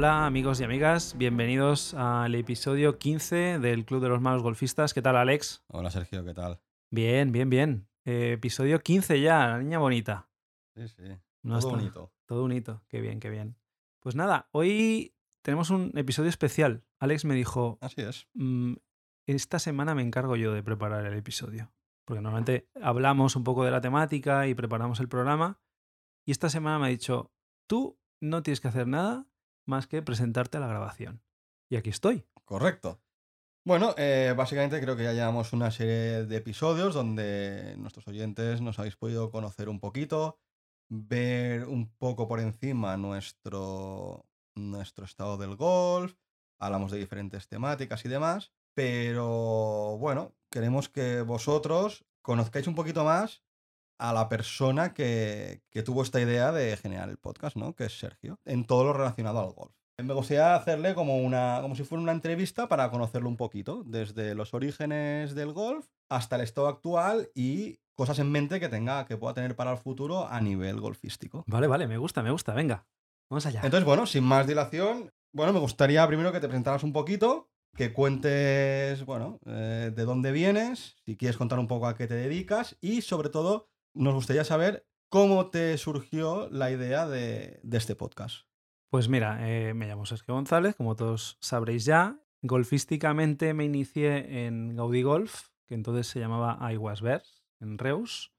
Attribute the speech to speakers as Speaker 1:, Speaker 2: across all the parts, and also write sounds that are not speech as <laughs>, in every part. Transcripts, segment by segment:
Speaker 1: Hola amigos y amigas, bienvenidos al episodio 15 del Club de los Malos Golfistas. ¿Qué tal Alex?
Speaker 2: Hola Sergio, ¿qué tal?
Speaker 1: Bien, bien, bien. Eh, episodio 15 ya, la niña bonita.
Speaker 2: Sí, sí.
Speaker 1: No
Speaker 2: Todo
Speaker 1: está-
Speaker 2: bonito.
Speaker 1: Todo bonito, qué bien, qué bien. Pues nada, hoy tenemos un episodio especial. Alex me dijo,
Speaker 2: Así es.
Speaker 1: "Mm, esta semana me encargo yo de preparar el episodio. Porque normalmente hablamos un poco de la temática y preparamos el programa. Y esta semana me ha dicho, tú no tienes que hacer nada más que presentarte a la grabación. Y aquí estoy.
Speaker 2: Correcto. Bueno, eh, básicamente creo que ya llevamos una serie de episodios donde nuestros oyentes nos habéis podido conocer un poquito, ver un poco por encima nuestro, nuestro estado del golf, hablamos de diferentes temáticas y demás, pero bueno, queremos que vosotros conozcáis un poquito más a la persona que, que tuvo esta idea de generar el podcast, ¿no? Que es Sergio, en todo lo relacionado al golf. Me gustaría hacerle como una, como si fuera una entrevista para conocerlo un poquito, desde los orígenes del golf hasta el estado actual y cosas en mente que tenga, que pueda tener para el futuro a nivel golfístico.
Speaker 1: Vale, vale, me gusta, me gusta. Venga, vamos allá.
Speaker 2: Entonces, bueno, sin más dilación, bueno, me gustaría primero que te presentaras un poquito, que cuentes, bueno, eh, de dónde vienes, si quieres contar un poco a qué te dedicas y sobre todo nos gustaría saber cómo te surgió la idea de, de este podcast.
Speaker 1: Pues mira, eh, me llamo Sergio González, como todos sabréis ya. Golfísticamente me inicié en Gaudí Golf, que entonces se llamaba Aiguas Verds, en Reus.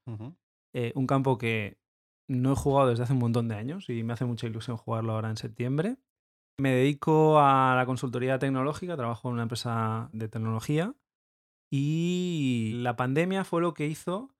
Speaker 1: Eh, un campo que no he jugado desde hace un montón de años y me hace mucha ilusión jugarlo ahora en septiembre. Me dedico a la consultoría tecnológica, trabajo en una empresa de tecnología y la pandemia fue lo que hizo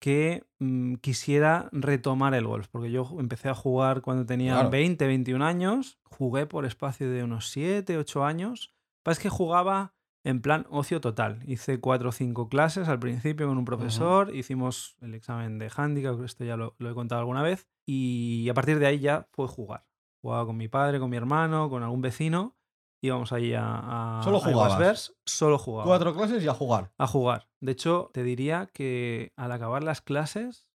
Speaker 1: que mm, quisiera retomar el golf, porque yo empecé a jugar cuando tenía
Speaker 2: Claro.
Speaker 1: 20, 21 años, jugué por espacio de unos 7, 8 años. Pasa es que jugaba en plan ocio total. Hice cuatro o cinco clases al principio con un profesor, hicimos el examen de handicap, esto ya lo, lo he contado alguna vez, y a partir de ahí ya fue jugar. Jugaba con mi padre, con mi hermano, con algún vecino, íbamos ahí a, a
Speaker 2: Solo
Speaker 1: a solo jugaba
Speaker 2: Cuatro clases y a jugar.
Speaker 1: a jugar. De hecho, te diría que al acabar las clases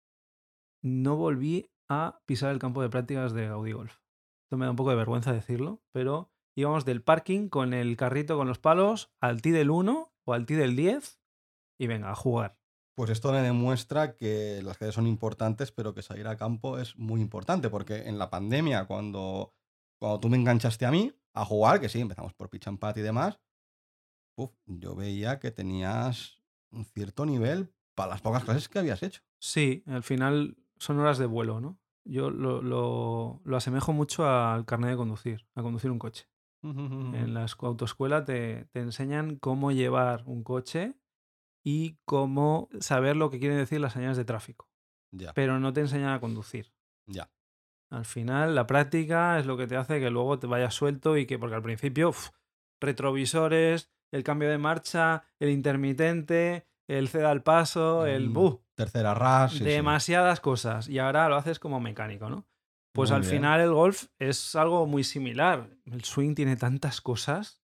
Speaker 1: no volví a pisar el campo de prácticas de Gaudí Golf. Esto me da un poco de vergüenza decirlo, pero íbamos del parking con el carrito con los palos al tee del 1 o al tee del 10 y venga, a jugar.
Speaker 2: Pues esto me demuestra que las clases son importantes, pero que salir a campo es muy importante, porque en la pandemia, cuando, cuando tú me enganchaste a mí a jugar, que sí, empezamos por pitch and putt y demás, uf, yo veía que tenías un cierto nivel para las pocas clases que habías hecho.
Speaker 1: Sí, al final son horas de vuelo, ¿no? Yo lo, lo- lo asemejo mucho al carnet de conducir, a conducir un coche. En la escu- autoescuela te, te enseñan cómo llevar un coche y cómo saber lo que quieren decir las señales de tráfico,
Speaker 2: Ya,
Speaker 1: pero no te enseñan a conducir.
Speaker 2: ya.
Speaker 1: Al final, la práctica es lo que te hace que luego te vayas suelto y que, porque al principio, uf, retrovisores, el cambio de marcha, el intermitente, el ceda al paso, el... ¡buh!
Speaker 2: Tercera ras. sí, sí.
Speaker 1: demasiadas cosas y ahora lo haces como mecánico, ¿no? Pues
Speaker 2: Muy
Speaker 1: al
Speaker 2: bien.
Speaker 1: final el golf es algo muy similar. El swing tiene tantas cosas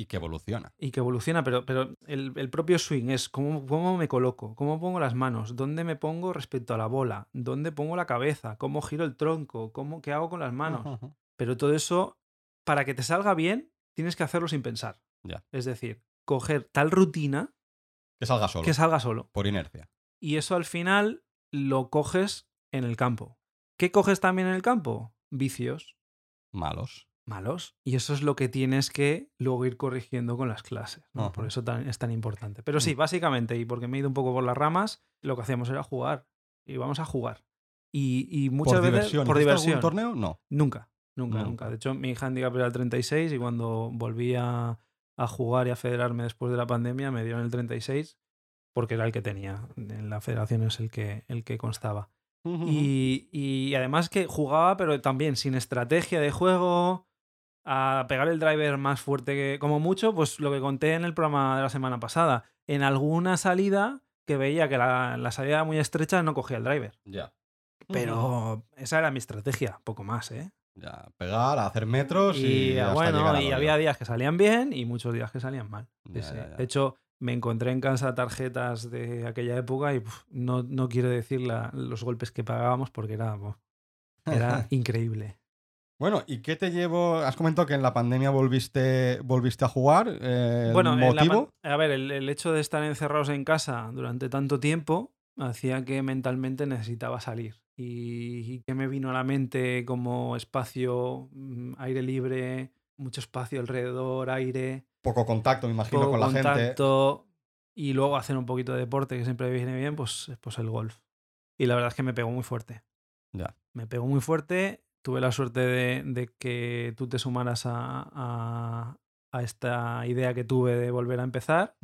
Speaker 2: Y que evoluciona.
Speaker 1: y que evoluciona, pero, pero el, el propio swing es cómo, cómo me coloco, cómo pongo las manos, dónde me pongo respecto a la bola, dónde pongo la cabeza, cómo giro el tronco, cómo, qué hago con las manos. Pero todo eso, para que te salga bien, tienes que hacerlo sin pensar.
Speaker 2: Ya.
Speaker 1: Es decir, coger tal rutina
Speaker 2: Que salga solo.
Speaker 1: que salga solo.
Speaker 2: Por inercia.
Speaker 1: Y eso al final lo coges en el campo. ¿Qué coges también en el campo? Vicios
Speaker 2: Malos.
Speaker 1: Malos. Y eso es lo que tienes que luego ir corrigiendo con las clases. ¿no? Por eso tan- es tan importante. Pero sí,
Speaker 2: Mm.
Speaker 1: básicamente, y porque me he ido un poco por las ramas, lo que hacíamos era jugar. Y vamos a jugar. Y, y muchas
Speaker 2: por
Speaker 1: veces
Speaker 2: diversión.
Speaker 1: por
Speaker 2: ¿Hiciste
Speaker 1: diversión.
Speaker 2: algún torneo? No.
Speaker 1: Nunca, nunca,
Speaker 2: Nunca.
Speaker 1: nunca. De hecho, mi handicap era el 36 y cuando volví a, a jugar y a federarme después de la pandemia me dieron el 36 porque era el que tenía. En la federación es el que, el que constaba. Y, y además que jugaba, pero también sin estrategia de juego, a pegar el driver más fuerte que, como mucho, pues lo que conté en el programa de la semana pasada. En alguna salida que veía que la, la salida era muy estrecha, no cogía el driver.
Speaker 2: Ya.
Speaker 1: Pero esa era mi estrategia, poco más, ¿eh?
Speaker 2: Ya, pegar, hacer metros y,
Speaker 1: Y
Speaker 2: hasta
Speaker 1: bueno, y había días que salían bien y muchos días que salían mal. Sí,
Speaker 2: Ya,
Speaker 1: sí.
Speaker 2: ya, ya.
Speaker 1: De hecho, me encontré en casa tarjetas de aquella época y puf, no, no quiero decir la- los golpes que pagábamos porque era, era <laughs> increíble.
Speaker 2: Bueno, ¿y qué te llevo? Has comentado que en la pandemia volviste, volviste a jugar. Eh,
Speaker 1: bueno,
Speaker 2: motivo?
Speaker 1: a ver, el, hecho de estar encerrados en casa durante tanto tiempo hacía que mentalmente necesitaba salir. Y, que me vino a la mente como espacio, mm, aire libre, mucho espacio alrededor, aire.
Speaker 2: Poco contacto, me imagino, con la gente.
Speaker 1: Y luego hacer un poquito de deporte, que siempre viene bien, pues, pues el golf. Y la verdad es que me pegó muy fuerte.
Speaker 2: Ya.
Speaker 1: Me pegó muy fuerte tuve la suerte de, que tú te sumaras a, esta idea que tuve de volver a empezar.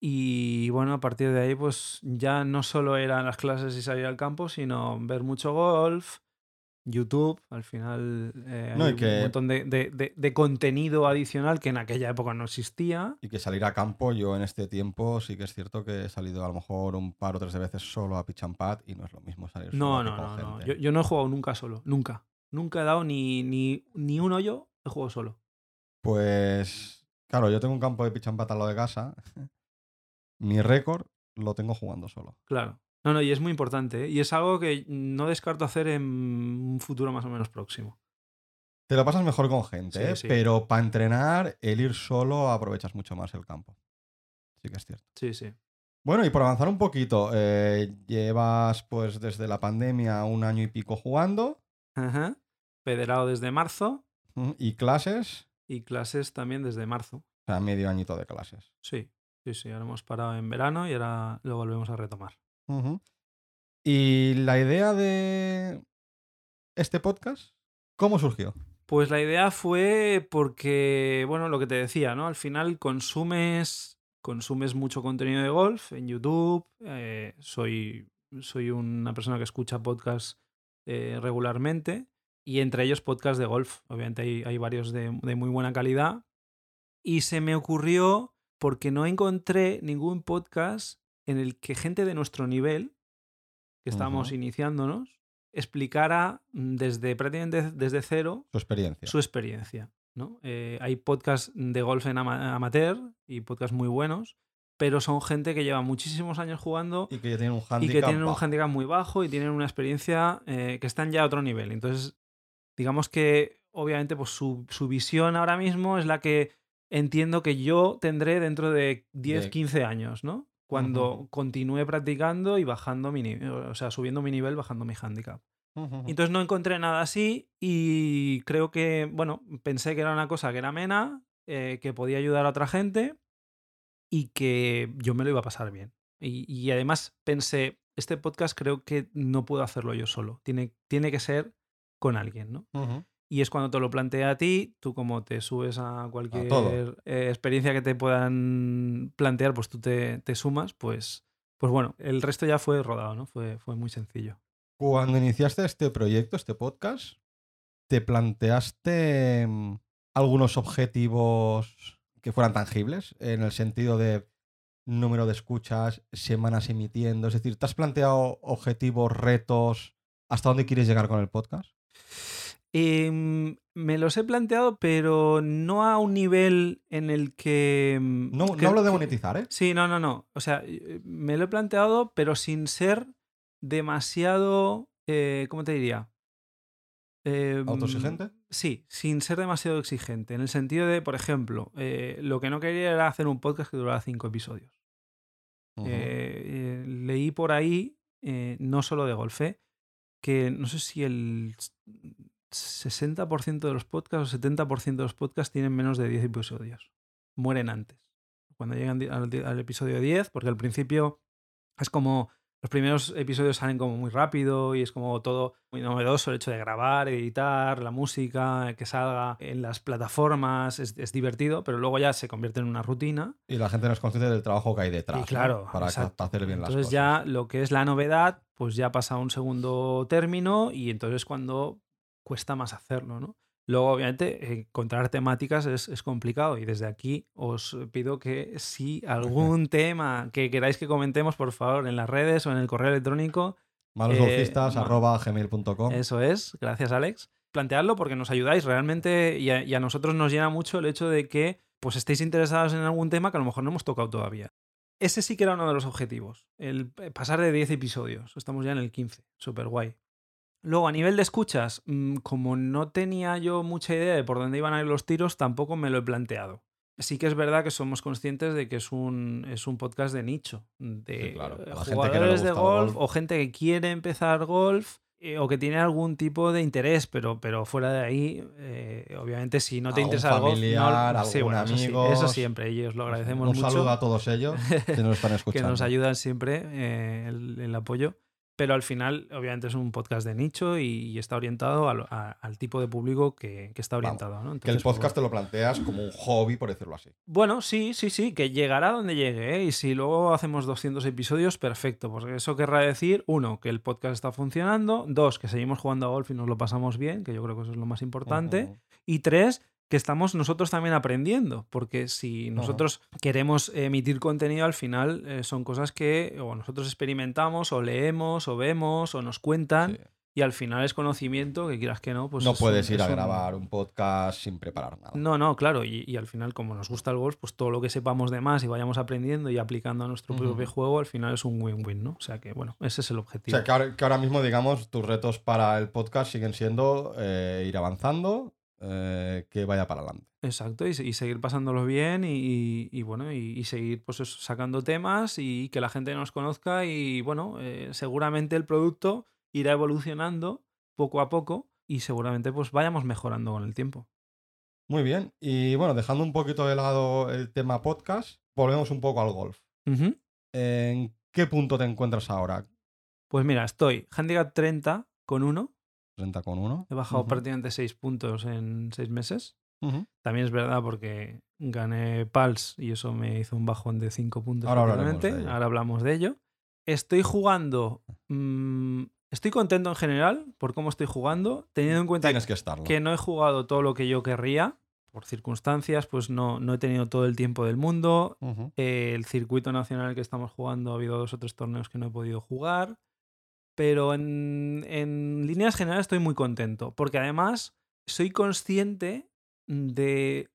Speaker 1: Y bueno, a partir de ahí, pues ya no solo eran las clases y salir al campo, sino ver mucho golf, YouTube, al final eh, hay un montón de, contenido adicional que en aquella época no existía.
Speaker 2: Y que salir a campo, yo en este tiempo sí que es cierto que he salido a lo mejor un par o tres veces solo a pitch and pad y no es lo mismo salir
Speaker 1: no,
Speaker 2: solo.
Speaker 1: No, no, no, no. Yo, no he jugado nunca solo, nunca. Nunca he dado ni, ni, ni un hoyo de juego solo.
Speaker 2: Pues, claro, yo tengo un campo de pitch and al lado de casa. <laughs> Mi récord lo tengo jugando solo.
Speaker 1: Claro. No, no, y es muy importante. ¿eh? Y es algo que no descarto hacer en un futuro más o menos próximo.
Speaker 2: Te lo pasas mejor con gente, ¿eh? pero para entrenar, el ir solo aprovechas mucho más el campo. Sí que es cierto.
Speaker 1: Sí, sí.
Speaker 2: Bueno, y por avanzar un poquito, eh, llevas pues desde la pandemia un año y pico jugando.
Speaker 1: Ajá federado desde marzo.
Speaker 2: ¿Y clases?
Speaker 1: Y clases también desde marzo.
Speaker 2: O sea, medio añito de clases.
Speaker 1: Sí, sí, sí. Ahora hemos parado en verano y ahora lo volvemos a retomar.
Speaker 2: ¿Y la idea de este podcast? ¿Cómo surgió?
Speaker 1: Pues la idea fue porque, bueno, lo que te decía, ¿no? Al final consumes, consumes mucho contenido de golf en YouTube. Eh, soy, soy una persona que escucha podcasts eh, regularmente y entre ellos podcast de golf. Obviamente hay, varios de, muy buena calidad. Y se me ocurrió porque no encontré ningún podcast en el que gente de nuestro nivel, que estamos iniciándonos, explicara desde prácticamente desde cero
Speaker 2: su experiencia.
Speaker 1: Su experiencia ¿no? Eh, hay podcasts de golf en amateur y podcasts muy buenos, pero son gente que lleva muchísimos años jugando
Speaker 2: y que tienen un
Speaker 1: handicap, y que tienen un handicap muy bajo y tienen una experiencia eh, que están ya a otro nivel. Entonces, digamos que obviamente pues su, visión ahora mismo es la que entiendo que yo tendré dentro de 10, 15 años, ¿no? Cuando continúe practicando y bajando mi o sea, subiendo mi nivel, bajando mi handicap. Entonces no encontré nada así y creo que, bueno, pensé que era una cosa que era amena, eh, que podía ayudar a otra gente y que yo me lo iba a pasar bien. Y, y, además pensé, este podcast creo que no puedo hacerlo yo solo, tiene, tiene que ser con alguien, ¿no? Y es cuando te lo plantea a ti, tú como te subes a cualquier eh, experiencia que te puedan plantear, pues tú te, sumas, pues, pues bueno, el resto ya fue rodado, ¿no? Fue, fue muy sencillo.
Speaker 2: Cuando iniciaste este proyecto, este podcast, ¿te planteaste mm, algunos objetivos que fueran tangibles? En el sentido de número de escuchas, semanas emitiendo. Es decir, ¿te has planteado objetivos, retos? ¿Hasta dónde quieres llegar con el podcast?
Speaker 1: Em, me los he planteado, pero no a un nivel en el que.
Speaker 2: Mm, no, hablo de monetizar, ¿eh?
Speaker 1: Sí, no, no, no. O sea, eh, me lo he planteado, pero sin ser demasiado. Eh, ¿Cómo te diría?
Speaker 2: Em, ¿Autoexigente?
Speaker 1: Sí, sin ser demasiado exigente. En el sentido de, por ejemplo, eh, lo que no quería era hacer un podcast que durara cinco episodios. leí por ahí, no solo de golfe, que no sé si el 60% de los podcasts o 70% de los podcasts tienen menos de 10 episodios. Mueren antes. Cuando llegan al, episodio 10, porque al principio es como los primeros episodios salen como muy rápido y es como todo muy novedoso el hecho de grabar, editar, la música, que salga en las plataformas, es, divertido, pero luego ya se convierte en una rutina.
Speaker 2: Y la gente no es consciente del trabajo que hay detrás.
Speaker 1: claro,
Speaker 2: para hacer bien las
Speaker 1: cosas. Entonces ya lo que es la novedad, pues ya pasa a un segundo término y entonces cuando cuesta más hacerlo, ¿no? Luego, obviamente, encontrar temáticas es, complicado y desde aquí os pido que si <laughs> algún tema que queráis que comentemos, por favor, en las redes o en el correo electrónico.
Speaker 2: malosgolfistas.gmail.com
Speaker 1: Eso es, gracias Alex. Planteadlo porque nos ayudáis realmente y a, nosotros nos llena mucho el hecho de que pues estéis interesados en algún tema que a lo mejor no hemos tocado todavía. Ese sí que era uno de los objetivos, el pasar de 10 episodios. Estamos ya en el 15, súper guay. Luego, a nivel de escuchas, mm, como no tenía yo mucha idea de por dónde iban a ir los tiros, tampoco me lo he planteado. Sí que es verdad que somos conscientes de que es un, es un podcast de nicho, de
Speaker 2: claro, la gente que
Speaker 1: jugadores de golf,
Speaker 2: golf.
Speaker 1: o gente que quiere empezar golf eh, o que tiene algún tipo de interés, pero, pero fuera de ahí, eh, obviamente si no te interesa el golf, no- sí, bueno, eso sí, eso siempre, y os lo agradecemos
Speaker 2: Un
Speaker 1: mucho
Speaker 2: saludo a todos ellos que nos están <laughs>
Speaker 1: que
Speaker 2: escuchando.
Speaker 1: nos ayudan siempre eh, el, el apoyo. Pero al final, obviamente, es un podcast de nicho y, está orientado al, a- al tipo de público que, que está orientado. ¿no?
Speaker 2: Que el
Speaker 1: pues,
Speaker 2: podcast te lo planteas como un hobby, por decirlo así.
Speaker 1: bueno, sí, sí, sí, que llegará donde llegue. ¿eh? Y si luego hacemos 200 episodios, perfecto. Porque eso querrá decir, uno, que el podcast está funcionando. Dos, que seguimos jugando a golf y nos lo pasamos bien, que yo creo que eso es lo más importante. Y tres, que estamos nosotros también aprendiendo, porque si nosotros queremos emitir contenido, al final eh, son cosas que o nosotros experimentamos, o leemos, o vemos, o nos cuentan,
Speaker 2: Sí.
Speaker 1: y al final es conocimiento, que quieras que no, pues
Speaker 2: no
Speaker 1: es
Speaker 2: puedes ir a
Speaker 1: un-
Speaker 2: grabar un podcast sin preparar nada.
Speaker 1: No, no, claro, y, y al final, como nos gusta el golf, pues todo lo que sepamos de más y vayamos aprendiendo y aplicando a nuestro
Speaker 2: Ujú.
Speaker 1: propio juego, al final es un win-win, ¿no? O sea que, bueno, ese es el
Speaker 2: O
Speaker 1: objetivo.
Speaker 2: sea, que ahora, que ahora mismo, digamos, tus retos para el podcast siguen siendo eh, ir avanzando, eh, que vaya para adelante.
Speaker 1: Exacto, y, se- y seguir pasándolo bien y, bueno, y, y seguir pues eso, sacando temas y que la gente nos conozca y bueno, eh, seguramente el producto irá evolucionando poco a poco y seguramente pues vayamos mejorando con el tiempo.
Speaker 2: Muy bien. Y bueno, dejando un poquito de lado el tema podcast, volvemos un poco al golf. ¿En qué punto te encuentras ahora?
Speaker 1: Pues mira, estoy handicap 30 con 1,
Speaker 2: 30 con 1.
Speaker 1: he bajado prácticamente 6 puntos en 6 meses. También es verdad porque gané Pals y eso me hizo un bajón de 5 puntos.
Speaker 2: Ahora
Speaker 1: prácticamente.
Speaker 2: de ello.
Speaker 1: Ahora hablamos de ello. Estoy jugando. mm, estoy contento en general por cómo estoy jugando, teniendo en cuenta
Speaker 2: Tienes que estarlo.
Speaker 1: que no he jugado todo lo que yo querría. Por circunstancias, pues no, no he tenido todo el tiempo del mundo. Eh, el circuito nacional que estamos jugando ha habido dos o tres torneos que no he podido jugar. Pero en, en líneas generales estoy muy contento. Porque además soy consciente de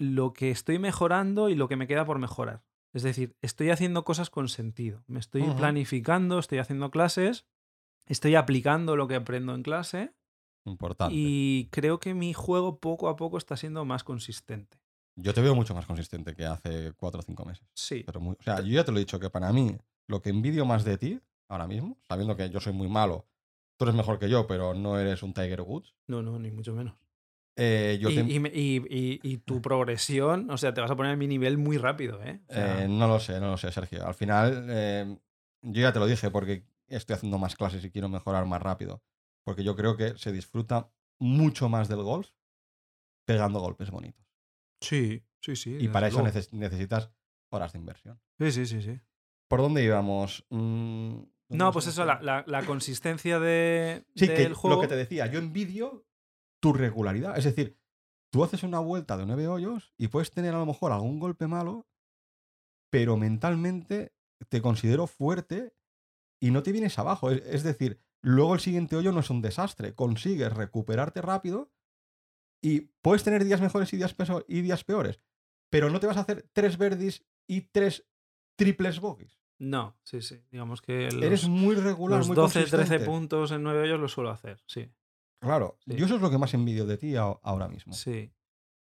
Speaker 1: lo que estoy mejorando y lo que me queda por mejorar. Es decir, estoy haciendo cosas con sentido. Me estoy planificando, estoy haciendo clases, estoy aplicando lo que aprendo en clase
Speaker 2: Importante.
Speaker 1: y creo que mi juego poco a poco está siendo más consistente.
Speaker 2: Yo te veo mucho más consistente que hace 4 o 5 meses.
Speaker 1: Sí.
Speaker 2: Pero muy- o sea, yo ya te lo he dicho que para mí lo que envidio más de ti ahora mismo, sabiendo que yo soy muy malo, tú eres mejor que yo, pero no eres un Tiger Woods.
Speaker 1: No, no, ni mucho menos.
Speaker 2: eh, yo
Speaker 1: y,
Speaker 2: te-
Speaker 1: y y- tu <laughs> progresión, o sea, te vas a poner a mi nivel muy rápido, ¿eh? O sea,
Speaker 2: eh, no lo sé, no lo sé, Sergio. Al final, eh, yo ya te lo dije porque estoy haciendo más clases y quiero mejorar más rápido. Porque yo creo que se disfruta mucho más del golf pegando golpes bonitos.
Speaker 1: sí, sí, sí.
Speaker 2: Y para eso neces- necesitas horas de inversión.
Speaker 1: Sí, sí, sí, sí.
Speaker 2: ¿Por dónde íbamos? Mm, ¿dónde
Speaker 1: No, pues eso, la, la- la consistencia de,
Speaker 2: Sí, que
Speaker 1: del juego.
Speaker 2: lo que te decía, yo envidio tu regularidad. Es decir, tú haces una vuelta de nueve hoyos y puedes tener a lo mejor algún golpe malo, pero mentalmente te considero fuerte y no te vienes abajo. Es, es decir, luego el siguiente hoyo no es un desastre. Consigues recuperarte rápido y puedes tener días mejores y días, y días peores, pero no te vas a hacer tres verdes y tres triples bogies.
Speaker 1: No, sí, sí. Digamos que los,
Speaker 2: Eres muy regular,
Speaker 1: los
Speaker 2: muy
Speaker 1: 12, 13
Speaker 2: consistente.
Speaker 1: puntos en 9 hoyos los suelo hacer, sí.
Speaker 2: Claro,
Speaker 1: Sí.
Speaker 2: yo eso es lo que más envidio de ti ahora mismo.
Speaker 1: Sí.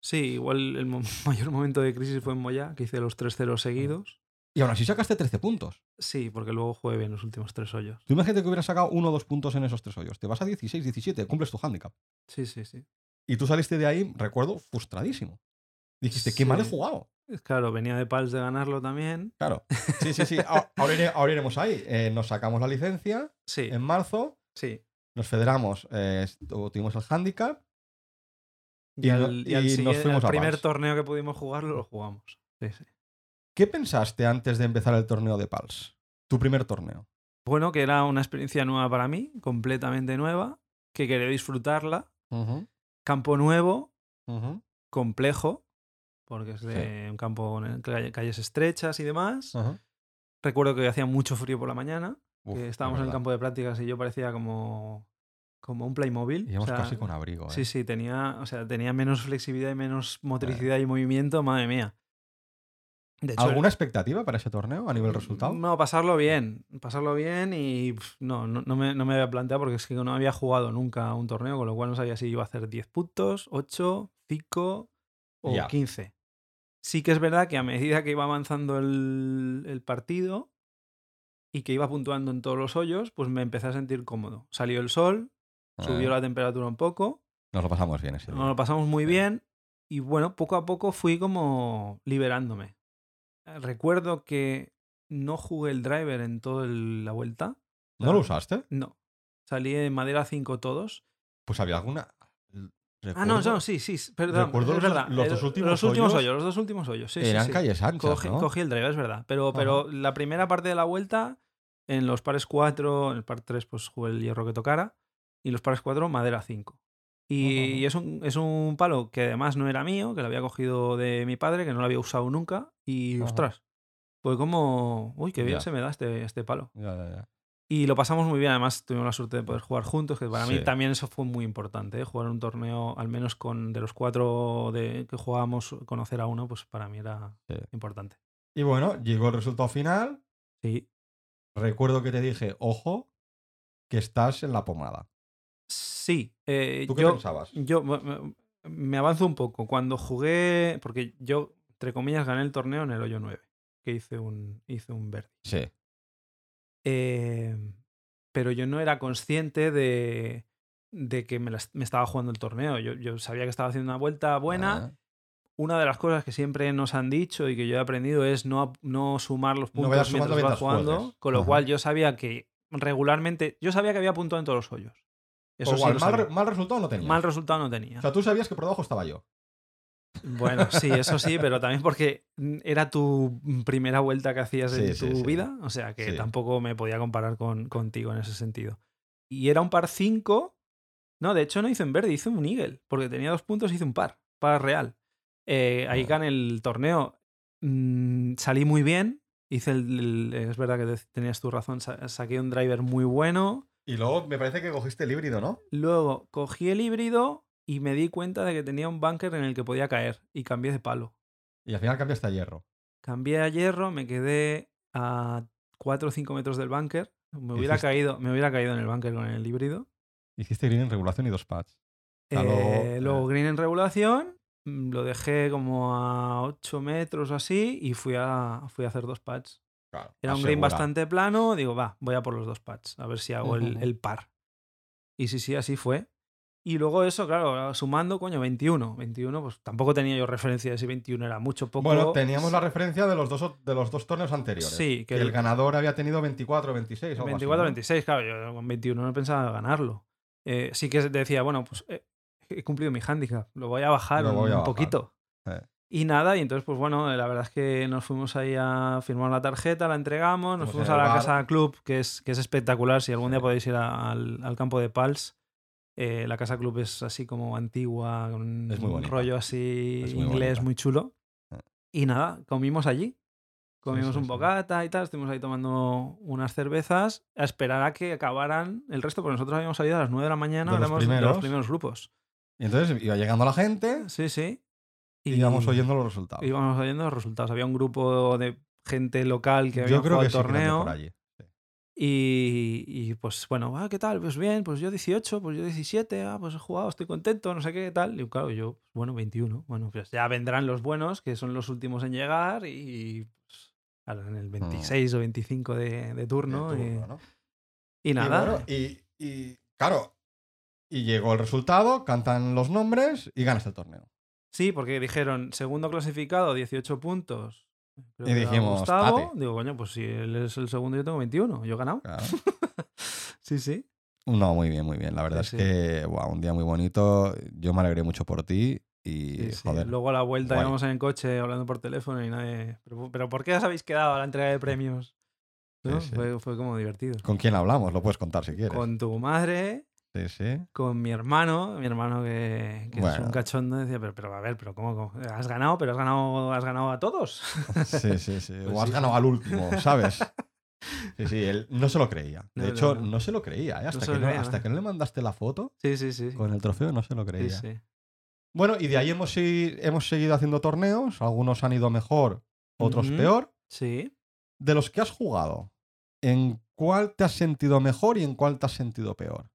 Speaker 1: Sí, igual el <laughs> mayor momento de crisis fue en Moya, que hice los 3-0 seguidos.
Speaker 2: Y aún así sacaste 13 puntos.
Speaker 1: Sí, porque luego jugué bien los últimos tres hoyos.
Speaker 2: Tú imagínate que hubieras sacado uno o dos puntos en esos tres hoyos. Te vas a 16, 17, cumples tu handicap.
Speaker 1: Sí, sí, sí.
Speaker 2: Y tú saliste de ahí, recuerdo, frustradísimo. Dijiste, qué mal he
Speaker 1: Sí.
Speaker 2: jugado.
Speaker 1: Claro, venía de Pals de ganarlo también.
Speaker 2: Claro. Sí, sí, sí. A- <laughs> Ahora, ire- ahora iremos ahí. Eh, nos sacamos la licencia
Speaker 1: Sí,
Speaker 2: en marzo,
Speaker 1: sí.
Speaker 2: nos federamos, eh, tu- tuvimos el handicap.
Speaker 1: Y,
Speaker 2: Y
Speaker 1: al, y
Speaker 2: nos fuimos
Speaker 1: al
Speaker 2: a
Speaker 1: primer torneo que pudimos jugarlo lo jugamos. Sí, sí.
Speaker 2: ¿Qué pensaste antes de empezar el torneo de Pals? Tu primer torneo.
Speaker 1: Bueno, que era una experiencia nueva para mí, completamente nueva, que quería disfrutarla. Campo nuevo, complejo, porque es de un campo con calle- calles estrechas y demás.
Speaker 2: Ajá.
Speaker 1: Recuerdo que hacía mucho frío por la mañana,
Speaker 2: Uf,
Speaker 1: que
Speaker 2: es
Speaker 1: estábamos en el campo de prácticas y yo parecía como, como un Playmobil.
Speaker 2: Íbamos
Speaker 1: O sea,
Speaker 2: casi con abrigo. ¿eh?
Speaker 1: Sí, sí, tenía, o sea, tenía menos flexibilidad y menos motricidad y movimiento, madre mía. De hecho,
Speaker 2: ¿Alguna expectativa para ese torneo a nivel resultado?
Speaker 1: No, pasarlo bien. Pasarlo bien y no, no, no me, no me había planteado porque es que no había jugado nunca un torneo, con lo cual no sabía si iba a hacer 10 puntos, 8, 5 o
Speaker 2: Ya.
Speaker 1: 15. Sí que es verdad que a medida que iba avanzando el, el partido y que iba puntuando en todos los hoyos, pues me empecé a sentir cómodo. Salió el sol, subió
Speaker 2: Ah,
Speaker 1: la temperatura un poco,
Speaker 2: Nos lo pasamos bien ese
Speaker 1: nos lo pasamos muy
Speaker 2: Sí.
Speaker 1: bien y bueno, poco a poco fui como liberándome. Eh, Recuerdo que no jugué el driver en toda el- la vuelta.
Speaker 2: ¿No lo usaste?
Speaker 1: No. Salí en madera 5 todos.
Speaker 2: Pues había alguna.
Speaker 1: Ah, no, no, sí, sí, perdón.
Speaker 2: recuerdo
Speaker 1: es verdad.
Speaker 2: los
Speaker 1: Eh,
Speaker 2: dos últimos
Speaker 1: los últimos
Speaker 2: hoyos
Speaker 1: hoyos. Los dos últimos hoyos, sí,
Speaker 2: Eran
Speaker 1: sí.
Speaker 2: calles anchas,
Speaker 1: Cogí,
Speaker 2: ¿no?
Speaker 1: cogí el driver, es verdad. Pero,
Speaker 2: Ajá.
Speaker 1: pero la primera parte de la vuelta, en los pares 4, en el par 3, pues jugué el hierro que tocara. Y los pares 4, madera 5. Y,
Speaker 2: Ajá.
Speaker 1: es, un, es un palo que además no era mío, que lo había cogido de mi padre, que no lo había usado nunca. Y
Speaker 2: Ajá.
Speaker 1: ostras, fue como, uy, qué bien
Speaker 2: Ya.
Speaker 1: se me da este, este palo.
Speaker 2: Ya, ya, ya.
Speaker 1: Y lo pasamos muy bien, además tuvimos la suerte de poder jugar juntos, que para mí también eso fue muy importante, ¿eh? jugar un torneo, al menos con de los cuatro de, que jugábamos, conocer a uno, pues para mí era
Speaker 2: Sí.
Speaker 1: importante.
Speaker 2: Y bueno, llegó el resultado final.
Speaker 1: Sí.
Speaker 2: Recuerdo que te dije, ojo, que estás en la pomada.
Speaker 1: Sí. eh,
Speaker 2: ¿Tú qué
Speaker 1: yo,
Speaker 2: pensabas?
Speaker 1: yo me avanzo un poco. Cuando jugué, porque yo, entre comillas, gané el torneo en el hoyo 9, que hice un, hice un verde.
Speaker 2: Sí.
Speaker 1: Eh, pero yo no era consciente de, de que me, la- me estaba jugando el torneo. Yo, yo sabía que estaba haciendo una vuelta buena.
Speaker 2: Ah.
Speaker 1: Una de las cosas que siempre nos han dicho y que yo he aprendido es no, no sumar los puntos mientras vas
Speaker 2: mientras
Speaker 1: jugando. Con lo
Speaker 2: Ajá.
Speaker 1: cual yo sabía que regularmente. Yo sabía que había puntuado en todos los hoyos. Eso
Speaker 2: O igual, mal, mal resultado no tenías.
Speaker 1: Mal resultado no tenía.
Speaker 2: O sea, tú sabías que por debajo estaba yo.
Speaker 1: Bueno, sí, eso sí, pero también porque era tu primera vuelta que hacías en
Speaker 2: Sí,
Speaker 1: tu
Speaker 2: sí.
Speaker 1: vida, o sea que tampoco me podía comparar con, contigo en ese sentido. Y era un par 5. No, de hecho no hice en verde, hice un eagle, porque tenía dos puntos y hice un par, par real. Eh, ahí
Speaker 2: Ah.
Speaker 1: gané el torneo. mm, salí muy bien, hice el, el- Es verdad que te- tenías tu razón, sa- saqué un driver muy bueno.
Speaker 2: Y luego me parece que cogiste el híbrido, ¿no?
Speaker 1: Luego cogí el híbrido y me di cuenta de que tenía un bunker en el que podía caer y cambié de palo.
Speaker 2: Y al final cambiaste a hierro.
Speaker 1: Cambié a hierro, me quedé a 4 o 5 metros del bunker. Me hubiera,
Speaker 2: Hiciste-
Speaker 1: caído, me hubiera caído en el bunker con el híbrido.
Speaker 2: Hiciste green en regulación y dos pads.
Speaker 1: Eh,
Speaker 2: luego,
Speaker 1: luego
Speaker 2: eh.
Speaker 1: green en regulación, mm, lo dejé como a 8 metros o así y fui a, fui a hacer dos pads.
Speaker 2: Claro,
Speaker 1: Era un green
Speaker 2: asegura.
Speaker 1: bastante plano, digo, va, voy a por los dos pads, a ver si hago el, el par. Y sí, sí, así fue. Y luego eso, claro, sumando, coño, 21. 21, pues tampoco tenía yo referencia de si 21 era mucho, poco.
Speaker 2: Bueno, teníamos la referencia de los dos, de los dos torneos anteriores.
Speaker 1: Sí, que
Speaker 2: que el
Speaker 1: el-
Speaker 2: ganador había tenido 24 o 26. algo así,
Speaker 1: 24,
Speaker 2: ¿no?
Speaker 1: 26, claro, yo con 21 no pensaba ganarlo. Eh, sí que decía, bueno, pues eh, he cumplido mi handicap, lo voy a bajar un,
Speaker 2: a bajar.
Speaker 1: poquito.
Speaker 2: Eh.
Speaker 1: Y nada, y entonces, pues bueno, la verdad es que nos fuimos ahí a firmar la tarjeta, la entregamos, nos
Speaker 2: Fuimos
Speaker 1: a la
Speaker 2: bar.
Speaker 1: casa club, que es, que es espectacular. Si algún día podéis ir a- al, al campo de Pals, eh, la casa club es así como antigua, con
Speaker 2: Es muy
Speaker 1: un rollo así
Speaker 2: muy
Speaker 1: inglés
Speaker 2: bonita.
Speaker 1: muy chulo.
Speaker 2: Eh.
Speaker 1: Y nada, comimos allí. Comimos
Speaker 2: sí,
Speaker 1: un
Speaker 2: sí.
Speaker 1: bocata y tal, estuvimos ahí tomando unas cervezas a esperar a que acabaran el resto, porque nosotros habíamos salido a las 9 de la mañana,
Speaker 2: De los
Speaker 1: de los
Speaker 2: primeros.
Speaker 1: grupos.
Speaker 2: Y entonces iba llegando la gente
Speaker 1: Sí, sí.
Speaker 2: y íbamos oyendo los resultados.
Speaker 1: íbamos oyendo los resultados. Había un grupo de gente local que había
Speaker 2: Yo creo
Speaker 1: jugado
Speaker 2: que de
Speaker 1: torneo.
Speaker 2: por allí.
Speaker 1: Y, y, pues bueno, ah, ¿qué tal? Pues bien, pues yo 18, pues yo 17, ah, pues he jugado, estoy contento, no sé qué tal. Y claro, yo, pues, bueno, 21. Bueno, pues ya vendrán los buenos, que son los últimos en llegar, y pues, claro, en el 26 o 25 de, de turno.
Speaker 2: De
Speaker 1: y- y,
Speaker 2: Y
Speaker 1: nada.
Speaker 2: bueno, y, y, claro, y llegó el resultado, cantan los nombres y ganas el torneo.
Speaker 1: Sí, porque dijeron segundo clasificado, 18 puntos. Creo
Speaker 2: Y dijimos,
Speaker 1: Gustavo.
Speaker 2: "Tate".
Speaker 1: Digo, coño, pues si él es el segundo, yo tengo 21. Yo he ganado.
Speaker 2: Claro. <laughs>
Speaker 1: sí, sí.
Speaker 2: No, muy bien, muy bien. La verdad
Speaker 1: Sí,
Speaker 2: es que, buah, un día muy bonito. Yo me alegré mucho por ti y,
Speaker 1: Sí, sí.
Speaker 2: joder.
Speaker 1: Luego a la vuelta
Speaker 2: guay.
Speaker 1: íbamos en el coche hablando por teléfono y nadie. ¿Pero, pero por qué os habéis quedado a la entrega de premios? Fue, fue como divertido.
Speaker 2: ¿Con quién hablamos? Lo puedes contar si quieres.
Speaker 1: Con tu madre,
Speaker 2: Sí, sí.
Speaker 1: con mi hermano, mi hermano que, que es un cachondo, decía, pero, pero a ver, pero ¿cómo, cómo? ¿Has ganado? ¿Pero has ganado, has ganado a todos? <laughs>
Speaker 2: Sí, sí, sí.
Speaker 1: Pues
Speaker 2: o has
Speaker 1: sí.
Speaker 2: ganado al último, ¿sabes? <laughs> Sí, sí, él no se lo creía. De
Speaker 1: No,
Speaker 2: hecho,
Speaker 1: no.
Speaker 2: no, se lo creía. ¿eh? Hasta, que,
Speaker 1: lo
Speaker 2: no,
Speaker 1: creía,
Speaker 2: hasta que no le mandaste la foto
Speaker 1: Sí, sí, sí.
Speaker 2: con el trofeo, no se lo creía.
Speaker 1: sí.
Speaker 2: Bueno, y de ahí hemos, hemos seguido haciendo torneos. Algunos han ido mejor, otros peor.
Speaker 1: Sí.
Speaker 2: De los que has jugado, ¿en cuál te has sentido mejor y en cuál te has sentido peor?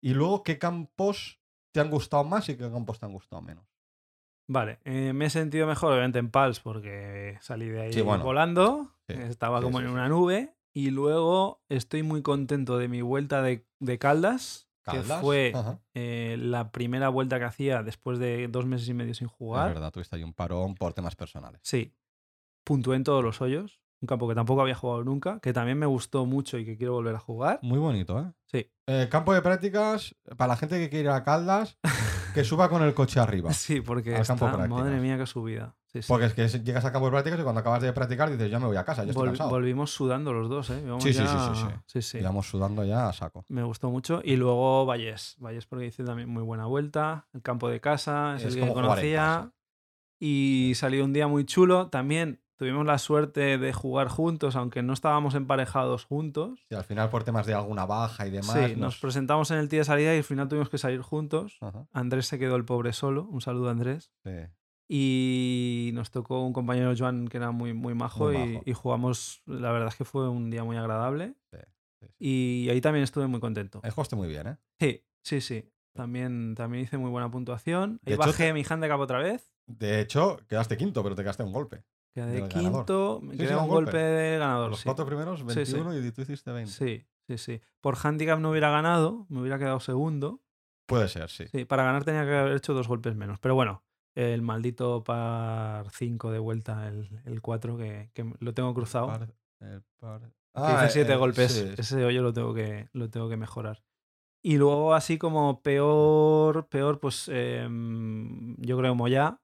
Speaker 2: Y luego, ¿qué campos te han gustado más y qué campos te han gustado menos?
Speaker 1: Vale, eh, me he sentido mejor obviamente en Pals porque salí de ahí
Speaker 2: Sí, bueno.
Speaker 1: volando,
Speaker 2: Sí,
Speaker 1: estaba
Speaker 2: sí,
Speaker 1: como en una nube y luego estoy muy contento de mi vuelta de, de Caldas,
Speaker 2: Caldas,
Speaker 1: que fue eh, la primera vuelta que hacía después de dos meses y medio sin
Speaker 2: Es
Speaker 1: jugar.
Speaker 2: verdad, tuviste ahí un parón por temas personales.
Speaker 1: Sí, puntué en todos los hoyos, un campo que tampoco había jugado nunca, que también me gustó mucho y que quiero volver a jugar.
Speaker 2: Muy bonito, ¿eh?
Speaker 1: Sí,
Speaker 2: Eh, campo de prácticas, para la gente que quiere ir a Caldas, <laughs> que suba con el coche arriba.
Speaker 1: sí, porque
Speaker 2: Al campo de
Speaker 1: está, madre mía, qué subida. Sí, sí.
Speaker 2: Porque es que llegas al campo de prácticas y cuando acabas de practicar dices, ya me voy a casa, ya estoy
Speaker 1: Vol-
Speaker 2: cansado.
Speaker 1: volvimos sudando los dos, ¿eh?
Speaker 2: Sí, sí, sí,
Speaker 1: ya-
Speaker 2: sí, sí.
Speaker 1: sí, sí.
Speaker 2: Íbamos sudando ya a saco.
Speaker 1: Me gustó mucho. Y luego Vallés. Vallés porque hice también muy buena vuelta. El campo de casa, es,
Speaker 2: Es
Speaker 1: el que conocía. Y salió un día muy chulo. También tuvimos la suerte de jugar juntos, aunque no estábamos emparejados juntos.
Speaker 2: Y al final por temas de alguna baja y demás.
Speaker 1: sí, nos presentamos en el día de salida y al final tuvimos que salir juntos.
Speaker 2: Ajá,
Speaker 1: Andrés se quedó el pobre solo. Un saludo a Andrés.
Speaker 2: sí.
Speaker 1: Y nos tocó un compañero Joan que era muy, muy majo,
Speaker 2: Muy
Speaker 1: y-
Speaker 2: majo.
Speaker 1: Y, jugamos. La verdad es que fue un día muy agradable.
Speaker 2: Sí.
Speaker 1: Y ahí también estuve muy contento.
Speaker 2: Eh, jugaste muy bien, ¿eh?
Speaker 1: Sí, sí, sí. También, también hice muy buena puntuación.
Speaker 2: De
Speaker 1: Ahí
Speaker 2: hecho,
Speaker 1: bajé
Speaker 2: te-
Speaker 1: mi handicap otra vez.
Speaker 2: De hecho, quedaste quinto, pero te quedaste un golpe.
Speaker 1: Quedé
Speaker 2: ganador.
Speaker 1: quinto. Me
Speaker 2: Sí,
Speaker 1: quedé
Speaker 2: sí,
Speaker 1: un golpe,
Speaker 2: golpe.
Speaker 1: de ganador.
Speaker 2: Los
Speaker 1: sí.
Speaker 2: cuatro primeros,
Speaker 1: Sí, sí.
Speaker 2: 21 y tú hiciste 20.
Speaker 1: sí, sí, sí. Por handicap no hubiera ganado, me hubiera quedado segundo.
Speaker 2: Puede ser, sí.
Speaker 1: Sí, para ganar tenía que haber hecho dos golpes menos. Pero bueno, el maldito par 5 de vuelta, el 4, que, que lo tengo cruzado.
Speaker 2: Par- el par- Ah,
Speaker 1: hice siete
Speaker 2: eh,
Speaker 1: golpes. Ese hoyo lo tengo que, lo tengo que mejorar. Y luego, así como peor, peor, pues em, yo creo Moya,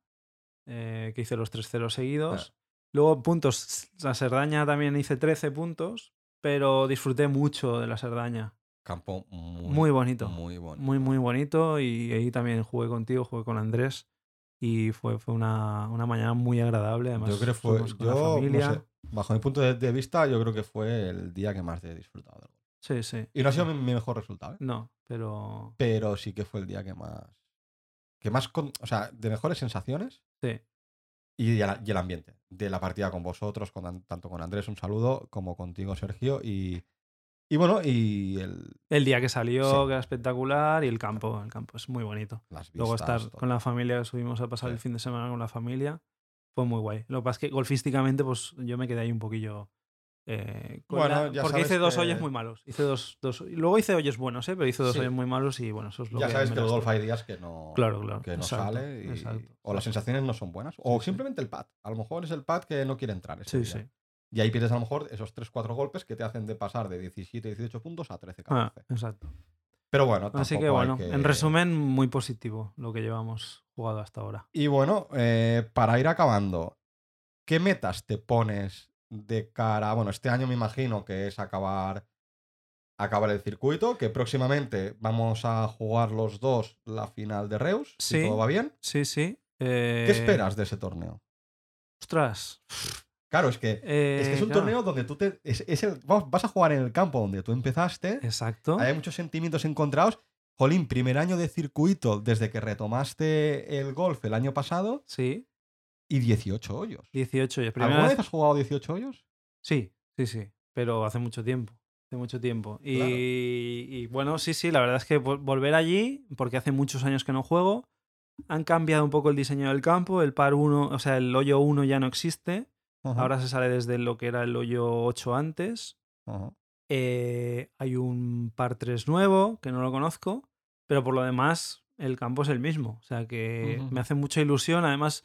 Speaker 1: eh, que hice los 3-0 seguidos.
Speaker 2: Ah.
Speaker 1: Luego, puntos, la Serdaña también hice 13 puntos, pero disfruté mucho de la Serdaña.
Speaker 2: Campo muy,
Speaker 1: Muy bonito.
Speaker 2: Muy bonito.
Speaker 1: Muy, muy bonito. Y ahí también jugué contigo, jugué con Andrés. Y fue, fue una, una mañana muy agradable. Además,
Speaker 2: yo creo que fue. Yo,
Speaker 1: la
Speaker 2: no
Speaker 1: familia.
Speaker 2: sé, bajo mi punto de, de vista, yo creo que fue el día que más he disfrutado.
Speaker 1: Sí, sí.
Speaker 2: Y no ha sido mi, mi mejor resultado, ¿eh?
Speaker 1: No, pero.
Speaker 2: Pero sí que fue el día que más. Que más. con- o sea, de mejores sensaciones
Speaker 1: Sí.
Speaker 2: y el, y el ambiente. De la partida con vosotros, con, An- tanto con Andrés, un saludo, como contigo, Sergio. Y, y bueno, y el,
Speaker 1: El día que salió,
Speaker 2: Sí.
Speaker 1: que era espectacular, y el campo, el campo es muy bonito.
Speaker 2: las vistas.
Speaker 1: Luego estar
Speaker 2: todo.
Speaker 1: con la familia, subimos a pasar
Speaker 2: Sí.
Speaker 1: el fin de semana con la familia, fue muy guay. Lo que pasa es que golfísticamente, pues yo me quedé ahí un poquillo. Eh,
Speaker 2: Bueno,
Speaker 1: la-
Speaker 2: ya
Speaker 1: porque hice
Speaker 2: sabes
Speaker 1: dos
Speaker 2: que-
Speaker 1: hoyos muy malos. Hice dos, dos, luego hice hoyos buenos, ¿eh? pero hice dos
Speaker 2: Sí.
Speaker 1: hoyos muy malos y bueno, eso es lo
Speaker 2: Ya
Speaker 1: que.
Speaker 2: sabes
Speaker 1: me
Speaker 2: que el golf hay días que no,
Speaker 1: Claro, claro,
Speaker 2: que no
Speaker 1: exacto,
Speaker 2: sale y-
Speaker 1: exacto,
Speaker 2: o las sensaciones no son buenas. O
Speaker 1: Sí, sí.
Speaker 2: simplemente el pad. A lo mejor es el pad que no quiere entrar. ese
Speaker 1: Sí,
Speaker 2: día.
Speaker 1: sí.
Speaker 2: Y ahí pierdes a lo mejor esos 3-4 golpes que te hacen de pasar de 17, 18 puntos a 13,
Speaker 1: Ah,
Speaker 2: 14.
Speaker 1: exacto.
Speaker 2: Pero bueno,
Speaker 1: Así que bueno,
Speaker 2: que-
Speaker 1: en resumen, muy positivo lo que llevamos jugado hasta ahora.
Speaker 2: Y bueno, eh, para ir acabando, ¿qué metas te pones de cara? Bueno, este año me imagino que es acabar, acabar el circuito, que próximamente vamos a jugar los dos la final de Reus, si
Speaker 1: Sí.
Speaker 2: todo va bien.
Speaker 1: Sí, sí.
Speaker 2: ¿Qué esperas de ese torneo?
Speaker 1: Ostras.
Speaker 2: Claro, es que, es, que es
Speaker 1: Eh,
Speaker 2: un
Speaker 1: claro.
Speaker 2: torneo donde tú te. es- es el- vamos, vas a jugar en el campo donde tú empezaste.
Speaker 1: Exacto.
Speaker 2: Hay muchos sentimientos encontrados. Jolín, primer año de circuito desde que retomaste el golf el año pasado
Speaker 1: Sí,
Speaker 2: y 18 hoyos.
Speaker 1: 18 ya. Primera
Speaker 2: ¿Alguna
Speaker 1: vez-
Speaker 2: vez has jugado 18 hoyos?
Speaker 1: Sí, sí, sí. Pero hace mucho tiempo. Hace mucho tiempo. Y,
Speaker 2: Claro.
Speaker 1: y bueno, sí, sí, la verdad es que vol- volver allí, porque hace muchos años que no juego, han cambiado un poco el diseño del campo. El par 1, o sea, el hoyo 1 ya no existe. Ahora se sale desde lo que era el hoyo 8 antes. Eh, hay un par 3 nuevo, que no lo conozco, pero por lo demás el campo es el mismo. O sea que me hace mucha ilusión. Además,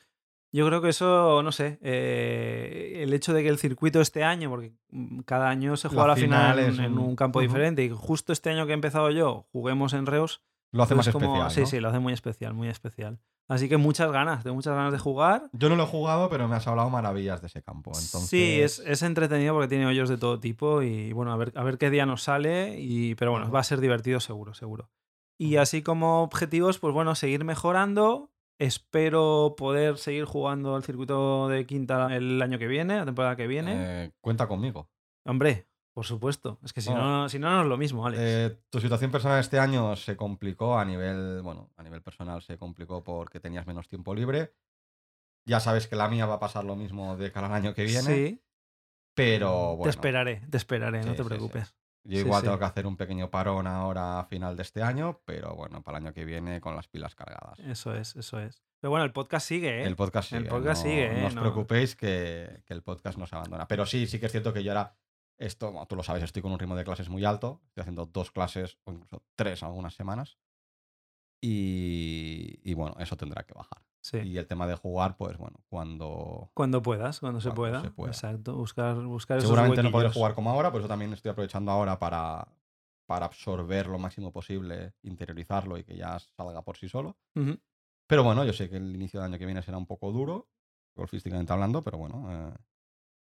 Speaker 1: yo creo que eso, no sé, eh, el hecho de que el circuito este año, porque mm, cada año se juega
Speaker 2: La
Speaker 1: la, final,
Speaker 2: final
Speaker 1: en, en
Speaker 2: un-
Speaker 1: campo
Speaker 2: Ujú.
Speaker 1: diferente y justo este año que he empezado yo, juguemos en Reus,
Speaker 2: Lo hace
Speaker 1: pues
Speaker 2: más
Speaker 1: como-
Speaker 2: especial.
Speaker 1: Sí,
Speaker 2: ¿no?
Speaker 1: sí, lo hace muy especial, muy especial. Así que muchas ganas, tengo muchas ganas de jugar.
Speaker 2: Yo no lo he jugado, pero me has hablado maravillas de ese campo. Entonces...
Speaker 1: Sí, es, es entretenido porque tiene hoyos de todo tipo y bueno, a ver, a ver qué día nos sale, y, pero bueno, va a ser divertido seguro, seguro. Y así como objetivos, pues bueno, seguir mejorando. Espero poder seguir jugando al circuito de quinta el año que viene, la temporada que viene.
Speaker 2: Eh, cuenta conmigo.
Speaker 1: Hombre, por supuesto. Es que si,
Speaker 2: Bueno,
Speaker 1: no, si no, no es lo mismo, Alex.
Speaker 2: Eh, tu situación personal este año se complicó a nivel, bueno, a nivel personal se complicó porque tenías menos tiempo libre. Ya sabes que la mía va a pasar lo mismo de cara al año que viene.
Speaker 1: Sí.
Speaker 2: Pero bueno.
Speaker 1: Te esperaré, te esperaré, no te
Speaker 2: sí,
Speaker 1: preocupes.
Speaker 2: Yo igual
Speaker 1: sí.
Speaker 2: tengo que hacer un pequeño parón ahora a final de este año, pero bueno, para el año que viene con las pilas cargadas.
Speaker 1: Eso es, eso es. Pero bueno, el podcast sigue, ¿eh?
Speaker 2: El podcast sigue.
Speaker 1: El podcast
Speaker 2: no,
Speaker 1: sigue, ¿eh?
Speaker 2: No os
Speaker 1: No.
Speaker 2: preocupéis que, que el podcast no se abandona. Pero sí, sí que es cierto que yo ahora, esto, bueno, tú lo sabes, estoy con un ritmo de clases muy alto. Estoy haciendo dos clases o incluso tres algunas semanas. Y, y bueno, eso tendrá que bajar.
Speaker 1: Sí.
Speaker 2: Y el tema de jugar, pues bueno, cuando...
Speaker 1: Cuando puedas, cuando se, pueda.
Speaker 2: se pueda.
Speaker 1: Exacto, buscar, buscar esos
Speaker 2: Seguramente no podré jugar como ahora, por eso también estoy aprovechando ahora para, para absorber lo máximo posible, interiorizarlo y que ya salga por sí solo. Pero bueno, yo sé que el inicio del año que viene será un poco duro, golfísticamente hablando, pero bueno, eh,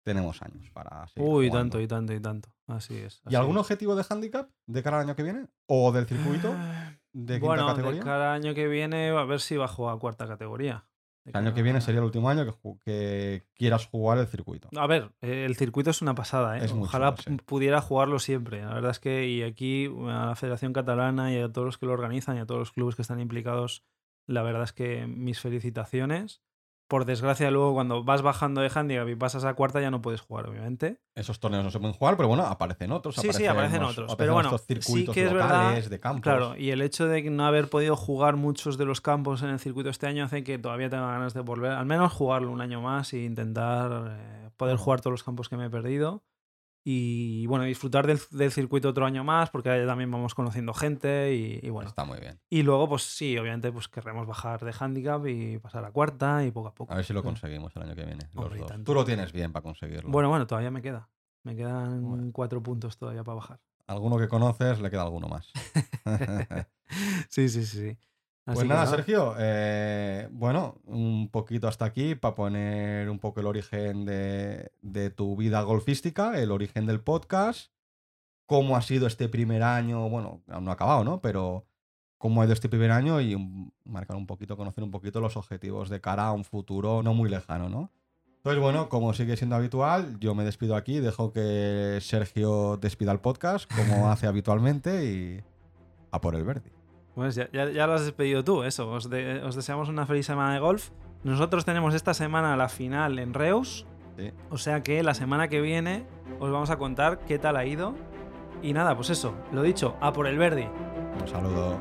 Speaker 2: tenemos años para seguir
Speaker 1: Uy,
Speaker 2: jugando.
Speaker 1: tanto y tanto y tanto. Así es.
Speaker 2: ¿Y algún
Speaker 1: es.
Speaker 2: objetivo de handicap de cara al año que viene? ¿O del circuito
Speaker 1: Ah,
Speaker 2: de quinta
Speaker 1: bueno,
Speaker 2: categoría?
Speaker 1: de cada año que viene, a ver si bajo a cuarta categoría.
Speaker 2: El año que viene sería el último año que, quieras jugar el circuito.
Speaker 1: A ver, el circuito es una pasada, ¿eh?
Speaker 2: Es
Speaker 1: Ojalá
Speaker 2: chulo, sí.
Speaker 1: p- pudiera jugarlo siempre. La verdad es que, y aquí a la Federación Catalana y a todos los que lo organizan y a todos los clubes que están implicados, la verdad es que mis felicitaciones. Por desgracia, luego cuando vas bajando de handicap y pasas a cuarta ya no puedes jugar, obviamente.
Speaker 2: Esos torneos no se pueden jugar, pero bueno, aparecen otros.
Speaker 1: Sí, sí, aparecen otros,
Speaker 2: aparecen
Speaker 1: pero bueno,
Speaker 2: estos
Speaker 1: sí
Speaker 2: circuitos
Speaker 1: que es verdad-
Speaker 2: locales, de campos.
Speaker 1: Claro, y el hecho de no haber podido jugar muchos de los campos en el circuito este año hace que todavía tenga ganas de volver, al menos jugarlo un año más e intentar eh, poder jugar todos los campos que me he perdido. Y bueno, disfrutar del, del circuito otro año más, porque ahí también vamos conociendo gente y, y bueno.
Speaker 2: Está muy bien.
Speaker 1: Y luego, pues sí, obviamente, pues querremos bajar de handicap y pasar a cuarta y poco a poco.
Speaker 2: A ver si lo conseguimos el año que viene. los
Speaker 1: Hombre,
Speaker 2: dos. Tú lo tienes bien para conseguirlo.
Speaker 1: Bueno, bueno, todavía me queda. Me quedan
Speaker 2: Bueno.
Speaker 1: cuatro puntos todavía para bajar.
Speaker 2: Alguno que conoces, le queda alguno más. <laughs>
Speaker 1: sí, sí, sí. Sí. Así
Speaker 2: Pues nada, Sergio, eh, bueno, un poquito hasta aquí para poner un poco el origen de, de tu vida golfística, el origen del podcast, cómo ha sido este primer año, bueno, aún no ha acabado, ¿no? Pero cómo ha ido este primer año y marcar un poquito, conocer un poquito los objetivos de cara a un futuro no muy lejano, ¿no? Entonces, bueno, como sigue siendo habitual, yo me despido aquí, dejo que Sergio despida el podcast como <laughs> hace habitualmente y a por el verde.
Speaker 1: Pues ya, ya- ya lo has despedido tú, eso. Os, de- os deseamos una feliz semana de golf. Nosotros tenemos esta semana la final en Reus.
Speaker 2: Sí.
Speaker 1: O sea que la semana que viene os vamos a contar qué tal ha ido. Y nada, pues eso, lo dicho, a por el Verdi.
Speaker 2: Un saludo.